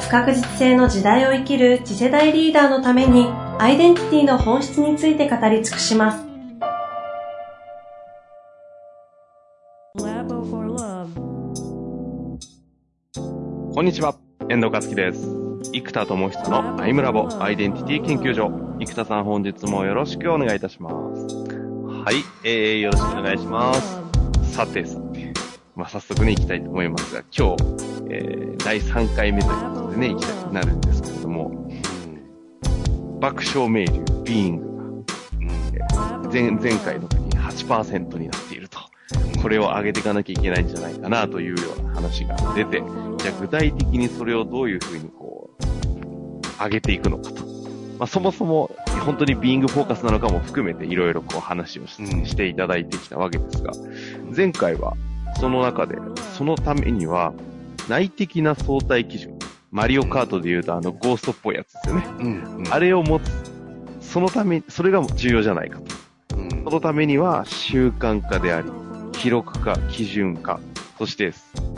不確実性の時代を生きる次世代リーダーのためにアイデンティティの本質について語り尽くします。こんにちは、遠藤和樹です。生田智久のアイムラボアイデンティティ研究所。生田さん本日もよろしくお願いいたします。はい、えー、よろしくお願いします。さてさて、まあ、早速ね、行きたいと思いますが、今日、えー、第3回目ということでね、行きたくなるんですけれども、爆笑名流、ビーングが、うん、前前回の時に8%になっていると。これを上げていかなきゃいけないんじゃないかなというような話が出て、じゃあ具体的にそれをどういうふうにこう、上げていくのかと。まあ、そもそも本当にビーイングフォーカスなのかも含めていろいろこう話をし,、していただいてきたわけですが、前回はその中で、そのためには内的な相対基準、マリオカートで言うとあのゴーストっぽいやつですよね。うんうん、あれを持つ。そのため、それが重要じゃないかと。うん、そのためには習慣化であり、記録化、基準化、そして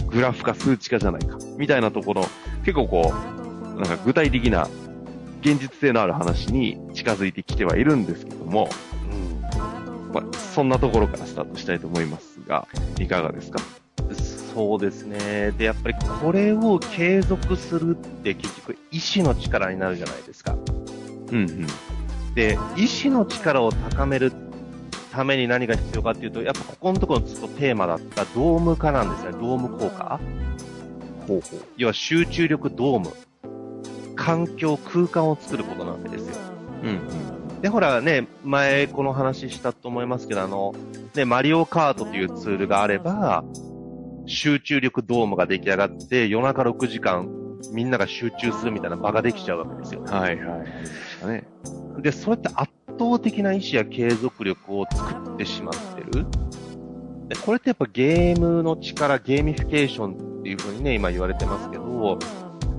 グラフ化、数値化じゃないか、みたいなところ、結構こう、なんか具体的な現実性のある話に近づいてきてはいるんですけども、うんまあ、そんなところからスタートしたいと思いますが、いかがですか？そうですね。で、やっぱりこれを継続するって結局意志の力になるじゃないですか。うんうん。で、意志の力を高めるために何が必要かっていうと、やっぱここのところのずっとテーマだったドーム化なんですね。ドーム効果。ほうほう。要は集中力ドーム。環境、空間を作ることなわけですよ。うん、うん。で、ほらね、前この話したと思いますけど、あの、ね、マリオカートというツールがあれば、集中力ドームが出来上がって、夜中6時間、みんなが集中するみたいな場ができちゃうわけですよ。はいはい。ね、で、それって圧倒的な意志や継続力を作ってしまってる。で、これってやっぱゲームの力、ゲーミフィケーションっていう風にね、今言われてますけど、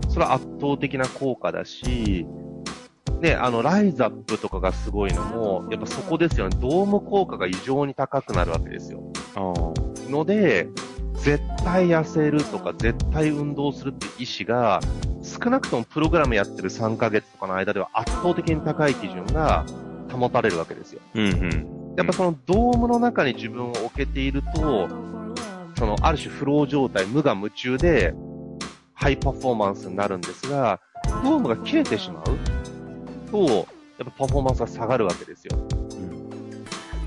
それは圧倒的な効果だし、ね、あの、ライズアップとかがすごいのも、やっぱそこですよね。ドーム効果が異常に高くなるわけですよ。ので、絶対痩せるとか、絶対運動するって意思が、少なくともプログラムやってる3ヶ月とかの間では圧倒的に高い基準が保たれるわけですよ。うんうん。やっぱそのドームの中に自分を置けていると、そのある種フロー状態、無我夢中で、ハイパフォーマンスになるんですが、ドームが切れてしまうと、やっぱパフォーマンスが下がるわけですよ。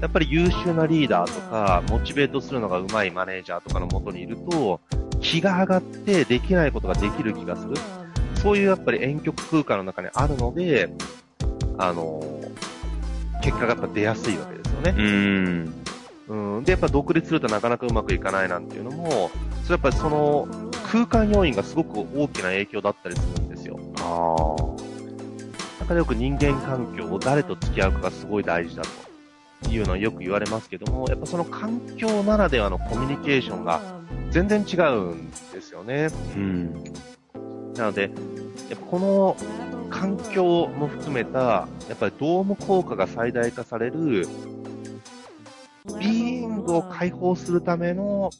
うん、やっぱり優秀なリーダーとか、モチベートするのが上手いマネージャーとかのもとにいると、気が上がってできないことができる気がする。そういうやっぱり遠曲空間の中にあるので、あのー、結果がやっぱ出やすいわけですよね。うん。うん。で、やっぱ独立するとなかなかうまくいかないなんていうのも、それやっぱりその空間要因がすごく大きな影響だったりするんですよ。ああ。だからよく人間環境を誰と付き合うかがすごい大事だというのはよく言われますけども、やっぱその環境ならではのコミュニケーションが全然違うんですよね。うん。なので、やっぱこの環境も含めた、やっぱりドーム効果が最大化される、ビーイングを解放するための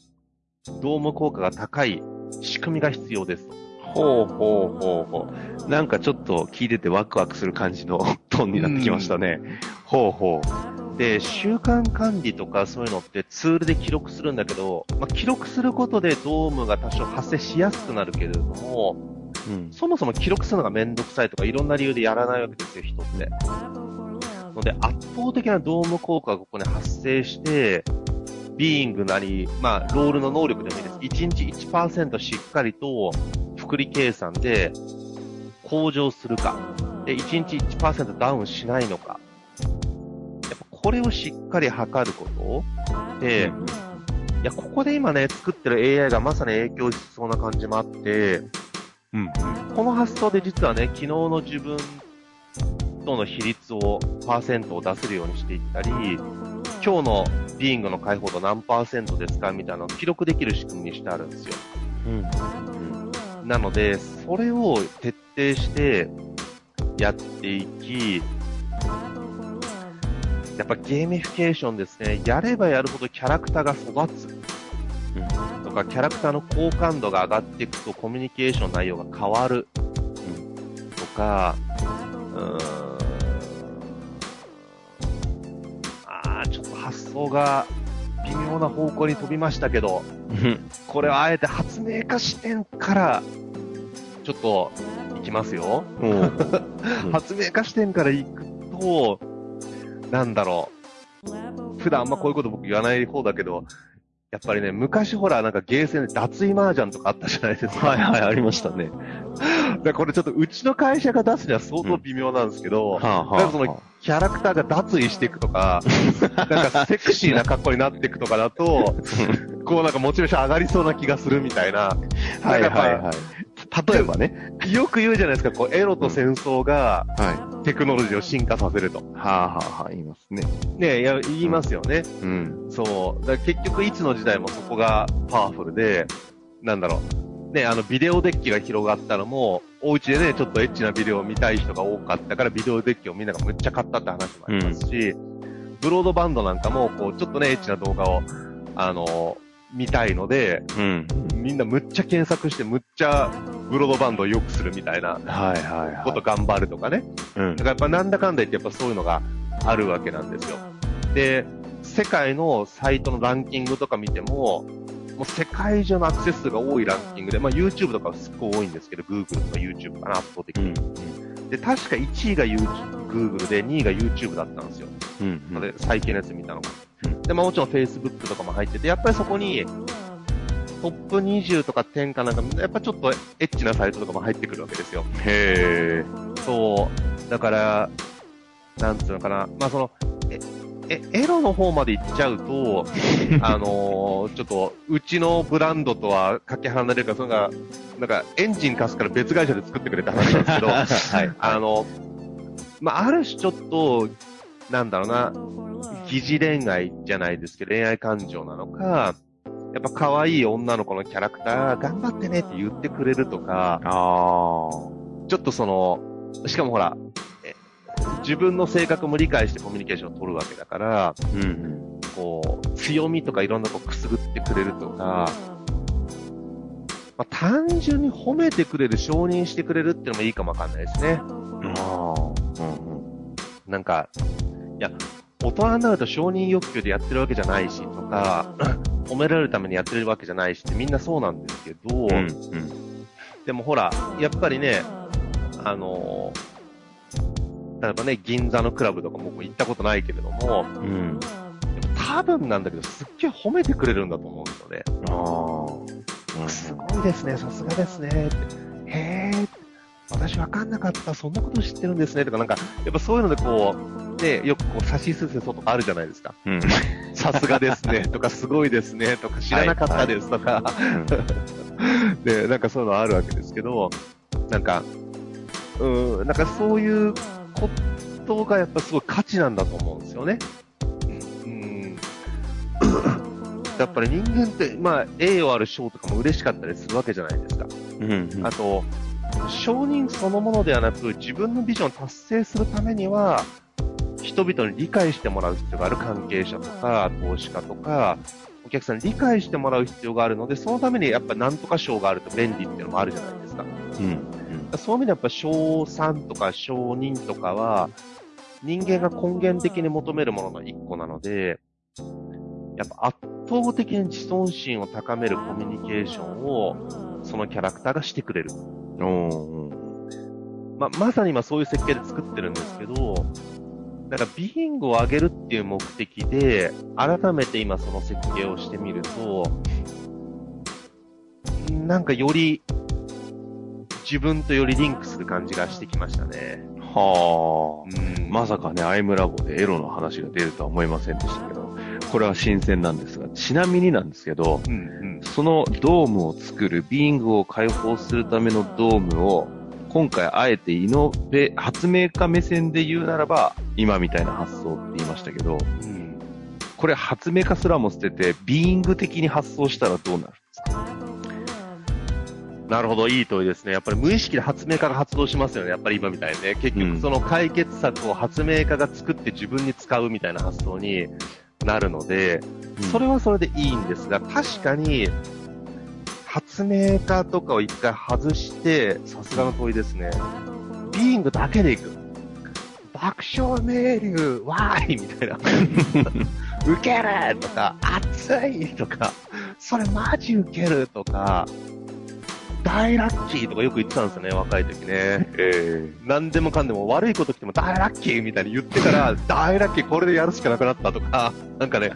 ドーム効果が高い仕組みが必要です。ほうほうほうほう。なんかちょっと聞いててワクワクする感じのトーンになってきましたね。ほうほう。で、習慣管理とかそういうのってツールで記録するんだけど、まあ、記録することでドームが多少発生しやすくなるけれども、うん、そもそも記録するのがめんどくさいとかいろんな理由でやらないわけですよ、人って。ので、圧倒的なドーム効果がここに発生して、ビーイングなり、まあ、ロールの能力でもいいです。1日1%しっかりと、複利計算で向上するか。で、1日1%ダウンしないのか。これをしっかり測ることで、いや、ここで今ね、作ってる AI がまさに影響しそうな感じもあって、うん、この発想で実はね、昨日の自分との比率を、パーセントを出せるようにしていったり、今日のビーイングの解放度何パーセントですかみたいなのを記録できる仕組みにしてあるんですよ。うん。なので、それを徹底してやっていき、やっぱゲーミフィケーションですね。やればやるほどキャラクターが育つ。うん、とか、キャラクターの好感度が上がっていくとコミュニケーション内容が変わる。うん、とか、うーん。あー、ちょっと発想が微妙な方向に飛びましたけど、これはあえて発明家視点から、ちょっと、いきますよ。発明家視点からいくと、なんだろう。普段あんまこういうこと僕言わない方だけど、やっぱりね、昔ほら、なんかゲーセンで脱衣麻雀とかあったじゃないですか。はいはい、ありましたね。でこれちょっとうちの会社が出すには相当微妙なんですけど、うんはあはあ、なんかそのキャラクターが脱衣していくとか、なんかセクシーな格好になっていくとかだと、こうなんかモチベーション上がりそうな気がするみたいな。はいはいはい。例えばね。よく言うじゃないですか、こう、エロと戦争が、テクノロジーを進化させると。はあはあはあ、言いますね。ねいや、言いますよね。うん。そう。だ結局、いつの時代もそこがパワフルで、なんだろう。ね、あの、ビデオデッキが広がったのも、お家でね、ちょっとエッチなビデオを見たい人が多かったから、ビデオデッキをみんながむっちゃ買ったって話もありますし、うん、ブロードバンドなんかも、こう、ちょっとね、エッチな動画を、あの、見たいので、うん、みんなむっちゃ検索して、むっちゃブロードバンドを良くするみたいな、はいはいはい。こと頑張るとかね。うん。だからやっぱなんだかんだ言ってやっぱそういうのがあるわけなんですよ。で、世界のサイトのランキングとか見ても、もう世界中のアクセス数が多いランキングで、まあ YouTube とかはすっごい多いんですけど、Google とか YouTube かな、圧倒的に。うん、で、確か1位が YouTube、Google で2位が YouTube だったんですよ。うん、うん。で、最近のやつ見たのが。で、まあもちろん Facebook とかも入ってて、やっぱりそこに、トップ20とか10かなんか、やっぱちょっとエッチなサイトとかも入ってくるわけですよ。へー。そう。だから、なんつうのかな。まあその、え、え、エロの方まで行っちゃうと、あのー、ちょっと、うちのブランドとはかけ離れるか、それが、なんか、エンジン貸すから別会社で作ってくれって話なんですけど、はい。あの、まあ、ある種ちょっと、なんだろうな、疑似恋愛じゃないですけど、恋愛感情なのか、やっぱ可愛い女の子のキャラクター、頑張ってねって言ってくれるとか、あちょっとその、しかもほら、自分の性格も理解してコミュニケーションを取るわけだから、うんうん、こう、強みとかいろんなこうくすぐってくれるとか、まあ、単純に褒めてくれる、承認してくれるっていうのもいいかもわかんないですね。あうんうん、なんか、いや、大人になると承認欲求でやってるわけじゃないしとか、褒められるためにやってるわけじゃないしってみんなそうなんですけど、うんうん、でもほら、やっぱりね、あの例えばね、銀座のクラブとかも行ったことないけれども、うん、でも多分なんだけど、すっげえ褒めてくれるんだと思うんですよね。あうん、すごいですね、さすがですね。へー、私わかんなかった、そんなこと知ってるんですね、とかなんか、やっぱそういうのでこう、ね、よくこう、差しすせそとかあるじゃないですか。うん。さすがですね、とか、すごいですね、とか、知らなかったですとか、はいで、なんかそういうのあるわけですけど、なんか、うん、なんかそういうことがやっぱすごい価値なんだと思うんですよね。うん。やっぱり人間って、まあ、栄誉ある賞とかも嬉しかったりするわけじゃないですか。うん、うん、あと、承認そのものではなく、自分のビジョンを達成するためには、人々に理解してもらう必要がある関係者とか、投資家とか、お客さんに理解してもらう必要があるので、そのためにやっぱ何とか賞があると便利っていうのもあるじゃないですか。うん。うん、そういう意味でやっぱ賞賛とか承認とかは、人間が根源的に求めるものの一個なので、やっぱ圧倒的に自尊心を高めるコミュニケーションを、そのキャラクターがしてくれる。ままさに今そういう設計で作ってるんですけど、だからビーイングを上げるっていう目的で、改めて今その設計をしてみると、なんかより自分とよりリンクする感じがしてきましたね。はあ。うん。まさかね、アイムラボでエロの話が出るとは思いませんでしたけど、これは新鮮なんですが、ちなみになんですけど、うんうん、そのドームを作る、ビーイングを解放するためのドームを今回あえてイノベ、発明家目線で言うならば、今みたいな発想って言いましたけど、うん、これ発明家すらも捨てて、ビーイング的に発想したらどうなるんですか？なるほど、いい問いですね。やっぱり無意識で発明家が発動しますよね。やっぱり今みたいにね。結局その解決策を発明家が作って自分に使うみたいな発想になるので、それはそれでいいんですが、確かに、発明家とかを一回外して、さすがの問いですね。ビーイングだけでいく。爆笑名流、わーいみたいな。ウケるとか、熱いとか、それマジウケるとか、大ラッキーとかよく言ってたんですよね、若い時ね。えー、何でもかんでも悪いこと来ても大ラッキーみたいに言ってから、大ラッキーこれでやるしかなくなったとか、なんかね、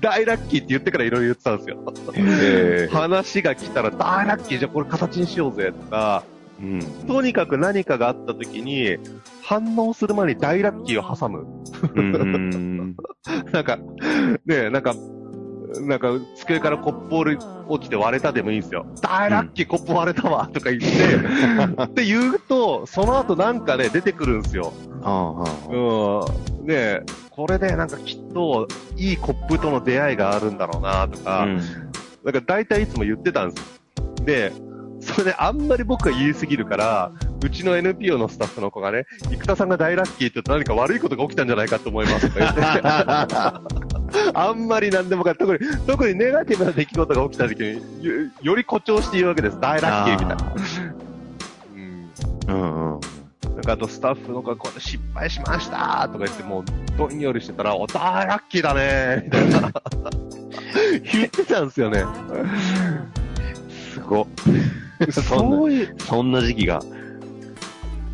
大ラッキーって言ってからいろいろ言ってたんですよ。えー、話が来たら大ラッキーじゃあこれ形にしようぜとか、うん、とにかく何かがあった時に、反応する前に大ラッキーを挟む。うん なんか、ねなんか、なんか、机からコップ落ちて割れたでもいいんですよ。大ラッキー、コップ割れたわとか言って、って言うと、その後なんかね、出てくるんですよ。うん。ねこれでなんかきっと、いいコップとの出会いがあるんだろうなとか、うん、なんか大体いつも言ってたんですよ。で、それであんまり僕が言いすぎるから、うちの NPO のスタッフの子がね、生田さんが大ラッキーって言うと何か悪いことが起きたんじゃないかと思いますとか言って。あんまり何でもか、特に、特にネガティブな出来事が起きた時に、よより誇張して言うわけです。大ラッキーみたいな。うん。うんうん。なんかあとスタッフの子がこれ失敗しましたとか言ってもうどんよりしてたら、お、大ラッキーだねみたいな。言ってたんですよね。すご。そういう、そんな時期が。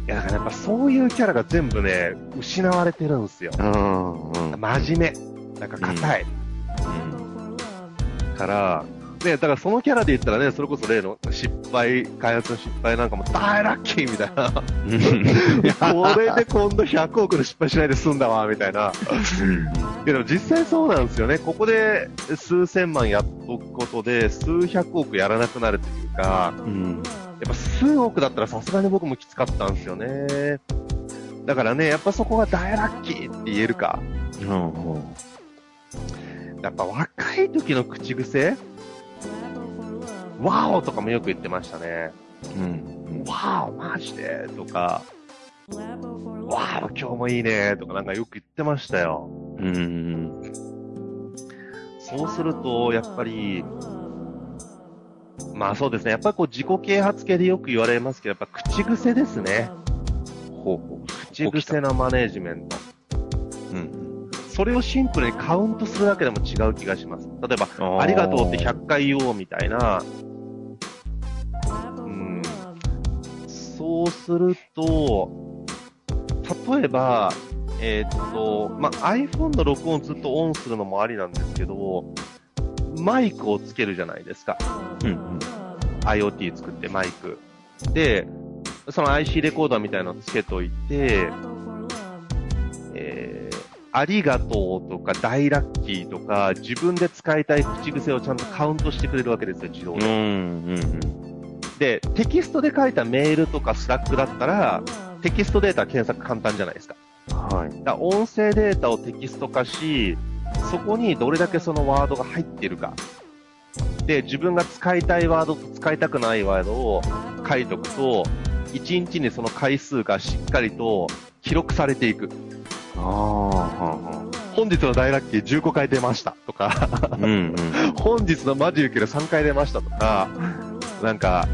いや、だからやっぱそういうキャラが全部ね、失われてるんですよ。うん、うん。真面目。なんか硬い。うん。から、ね、だからそのキャラで言ったらね、それこそ例の失敗、開発の失敗なんかも大ラッキーみたいな。これで今度100億の失敗しないで済んだわ、みたいな。でも実際そうなんですよね。ここで数千万やっとくことで、数百億やらなくなるというか、うん、やっぱ数億だったらさすがに僕もきつかったんですよね。だからね、やっぱそこが大ラッキーって言えるか。うん、うんやっぱ若い時の口癖ワオとかもよく言ってましたね。うん。ワオマジでとか、ワオ今日もいいねとかなんかよく言ってましたよ。うん。そうすると、やっぱり、まあそうですね。やっぱりこう自己啓発系でよく言われますけど、やっぱ口癖ですね。ほうほう。口癖のマネージメント。うん。それをシンプルにカウントするだけでも違う気がします。例えば、ありがとうって100回言おうみたいな、そうすると、例えば、えー、っと、まあ、iPhone の録音をずっとオンするのもありなんですけど、マイクをつけるじゃないですか。うん、うん。IoT 作ってマイク。で、その IC レコーダーみたいなのつけといて、えありがとうとか大ラッキーとか自分で使いたい口癖をちゃんとカウントしてくれるわけですよ、自動で。うんうんうん、で、テキストで書いたメールとかスラックだったら、テキストデータ検索簡単じゃないですか。はい。だ音声データをテキスト化し、そこにどれだけそのワードが入っているか。で、自分が使いたいワードと使いたくないワードを書いとくと、1日にその回数がしっかりと記録されていく。ああ、本日の大ラッキー15回出ましたとかうん、うん、本日のマジ受ける3回出ましたとか、なんか、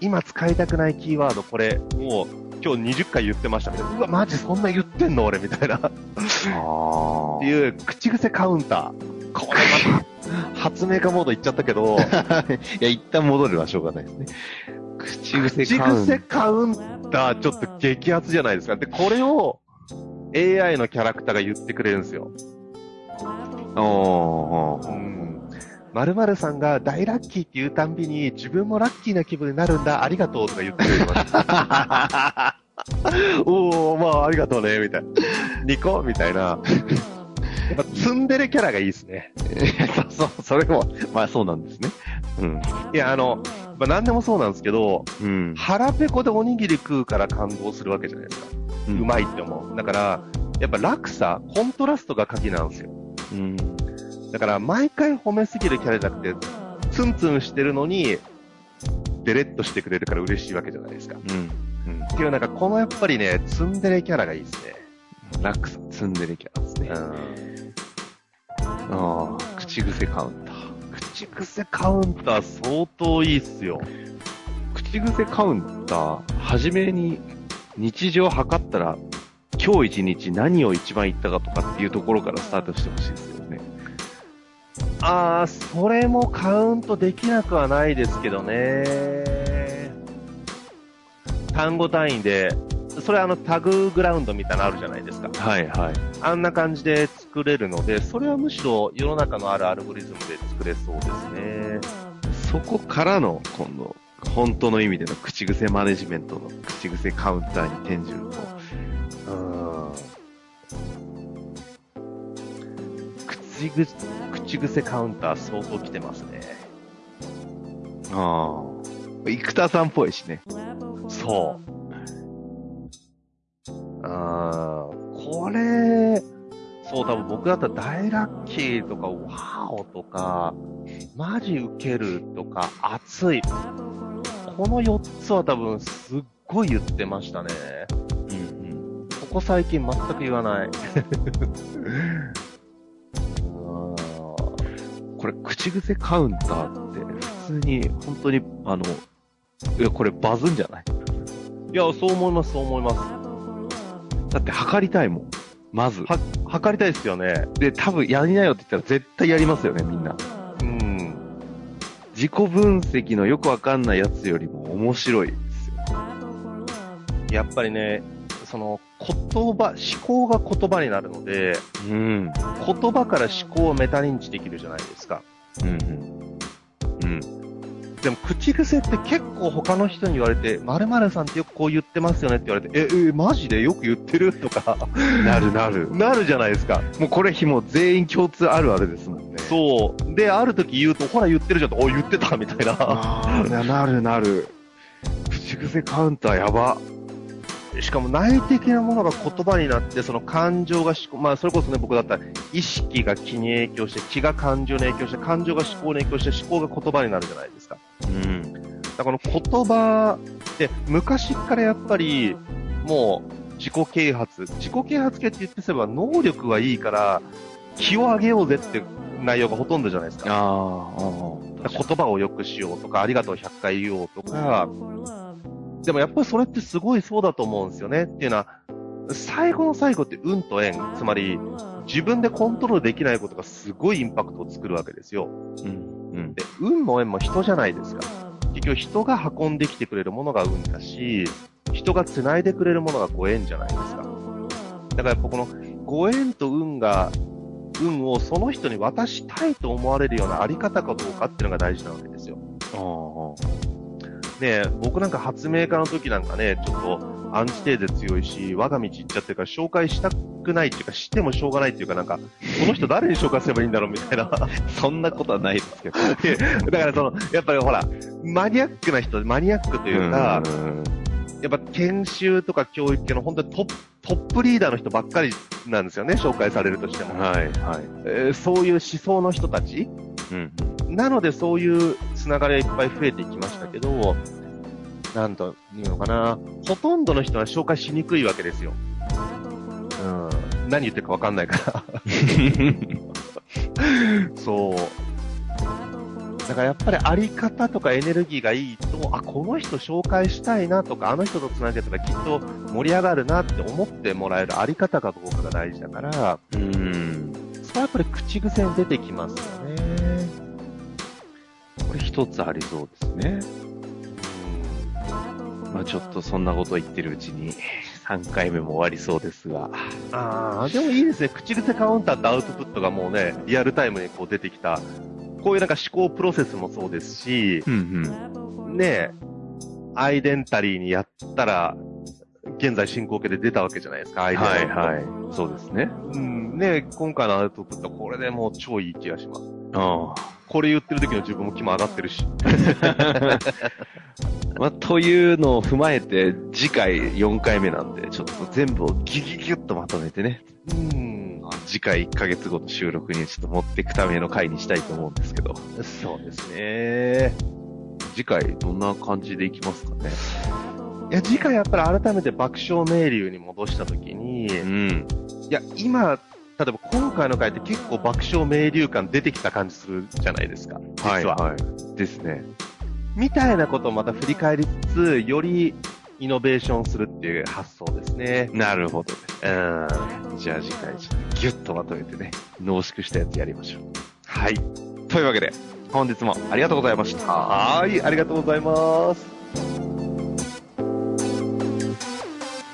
今使いたくないキーワードこれ、もう今日20回言ってましたみたいな。うわ、マジそんな言ってんの俺みたいな。っていう口癖カウンター。これまた、発明家モードいっちゃったけど。いや、一旦戻ればしょうがないですね。口癖カウンター。口癖カウンター、ちょっと激アツじゃないですか。で、これを、AI のキャラクターが言ってくれるんですよ。おー、うん。〇〇さんが大ラッキーって言うたんびに自分もラッキーな気分になるんだ、ありがとうとか言ってくれます。おー、まあありがとうね、みたいな。ニコ？みたいな。やっぱツンデレキャラがいいですね。そう、それも、まあそうなんですね。うん。いや、あの、まあ何でもそうなんですけど、うん。腹ペコでおにぎり食うから感動するわけじゃないですか。うまいって思う。だから、やっぱ落差、コントラストが鍵なんですよ。うん。だから、毎回褒めすぎるキャラじゃなくて、ツンツンしてるのに、デレッとしてくれるから嬉しいわけじゃないですか。うん。うん。っていう、なんか、このやっぱりね、ツンデレキャラがいいですね。ラックス、ツンデレキャラですね。ああ、口癖カウンター。口癖カウンター相当いいっすよ。口癖カウンター、はじめに日常を測ったら、今日一日何を一番言ったかとかっていうところからスタートしてほしいですよね。あー、それもカウントできなくはないですけどね。単語単位で、それあのタググラウンドみたいなのあるじゃないですか。はいはい。あんな感じで作れるので、それはむしろ世の中のあるアルゴリズムで作れそうですね。そこからの、今度、本当の意味での口癖マネジメントの口癖カウンターに転じると、口癖、口癖カウンター相当来てますね。ああ、生田さんっぽいしね。そう。あーこれ、そう、多分僕だったら大ラッキーとか、ワーオとか、マジウケるとか、熱い。この4つは多分すっごい言ってましたね。うんうん。ここ最近全く言わない。口癖カウンターって、普通に、本当に、あの、いや、これバズんじゃない？いや、そう思います、そう思います。だって測りたいもん。まず。は、測りたいですよね。で、多分やりなよって言ったら絶対やりますよね、みんな。うん。自己分析のよくわかんないやつよりも面白いですよ。やっぱりね、その、言葉、思考が言葉になるので、うん。言葉から思考をメタ認知できるじゃないですか。うんうん。うん。でも、口癖って結構他の人に言われて、〇〇さんってよくこう言ってますよねって言われて、え、え、マジで？よく言ってる？とか、なるなる。なるじゃないですか。もうこれひも全員共通あるあるですもんね。そう。で、ある時言うと、ほら言ってるじゃんと、お、言ってたみたいな。ああ、なるなる。口癖カウンターやば。しかも内的なものが言葉になって、その感情が思考、まあそれこそね、僕だったら意識が気に影響して、気が感情に影響して、感情が思考に影響して、思考が言葉になるじゃないですか。うん。だからこの言葉って、昔からやっぱり、もう自己啓発、自己啓発系って言ってすれば能力はいいから、気を上げようぜって内容がほとんどじゃないですか。ああ、言葉を良くしようとか、ありがとう100回言おうとか、でもやっぱりそれってすごいそうだと思うんですよね。っていうのは、最後の最後って運と縁、つまり自分でコントロールできないことがすごいインパクトを作るわけですよ。うん。うん。で、運も縁も人じゃないですか。結局人が運んできてくれるものが運だし、人が繋いでくれるものがご縁じゃないですか。だからやっぱこのご縁と運が、運をその人に渡したいと思われるようなあり方かどうかっていうのが大事なわけですよ。あねえ僕なんか発明家の時なんかね、ちょっとアンチテーゼ強いし、我が道行っちゃってるから紹介したくないっていうか、知ってもしょうがないっていうかなんか、この人誰に紹介すればいいんだろうみたいな。あ。そんなことはないですけど。だからその、やっぱりほら、マニアックな人、マニアックというか、うんやっぱ研修とか教育系の本当にトップ、トップリーダーの人ばっかりなんですよね、紹介されるとしても。はい、はい。えーそういう思想の人たちうん。なのでそういうつながりがいっぱい増えていきましたけど、なんというのかな、ほとんどの人は紹介しにくいわけですよ。うん。何言ってるかわかんないから。そう。だからやっぱりあり方とかエネルギーがいいと、あ、この人紹介したいなとか、あの人とつなげたらきっと盛り上がるなって思ってもらえるあり方かどうかが大事だから、うん。それはやっぱり口癖に出てきますよね。これ一つありそうですね。まあちょっとそんなこと言ってるうちに3回目も終わりそうですが。ああ、でもいいですね。口癖カウンターとアウトプットがもうね、リアルタイムにこう出てきた。こういうなんか思考プロセスもそうですし、うんね、アイデンタリーにやったら、現在進行形で出たわけじゃないですか、アイデンタリー。はいはい。そうですね。うん、ね、今回のアウトプット、これでもう超いい気がします。ああ。これ言ってる時の自分も気も上がってるし。まあ、というのを踏まえて、次回4回目なんで、ちょっと全部をギュギュギュッとまとめてね。うん。次回1ヶ月後の収録にちょっと持っていくための回にしたいと思うんですけど。そうですね。次回どんな感じでいきますかね？いや、次回やっぱり改めて爆笑名流に戻したときに、うん。いや、今、例えば今回の回って結構爆笑名流感出てきた感じするじゃないですか。実は。はい、はい。ですね。みたいなことをまた振り返りつつ、よりイノベーションするっていう発想ですね。なるほどね。うん。じゃあ次回、ギュッとまとめてね、濃縮したやつやりましょう。はい。というわけで、本日もありがとうございました。はい、ありがとうございます。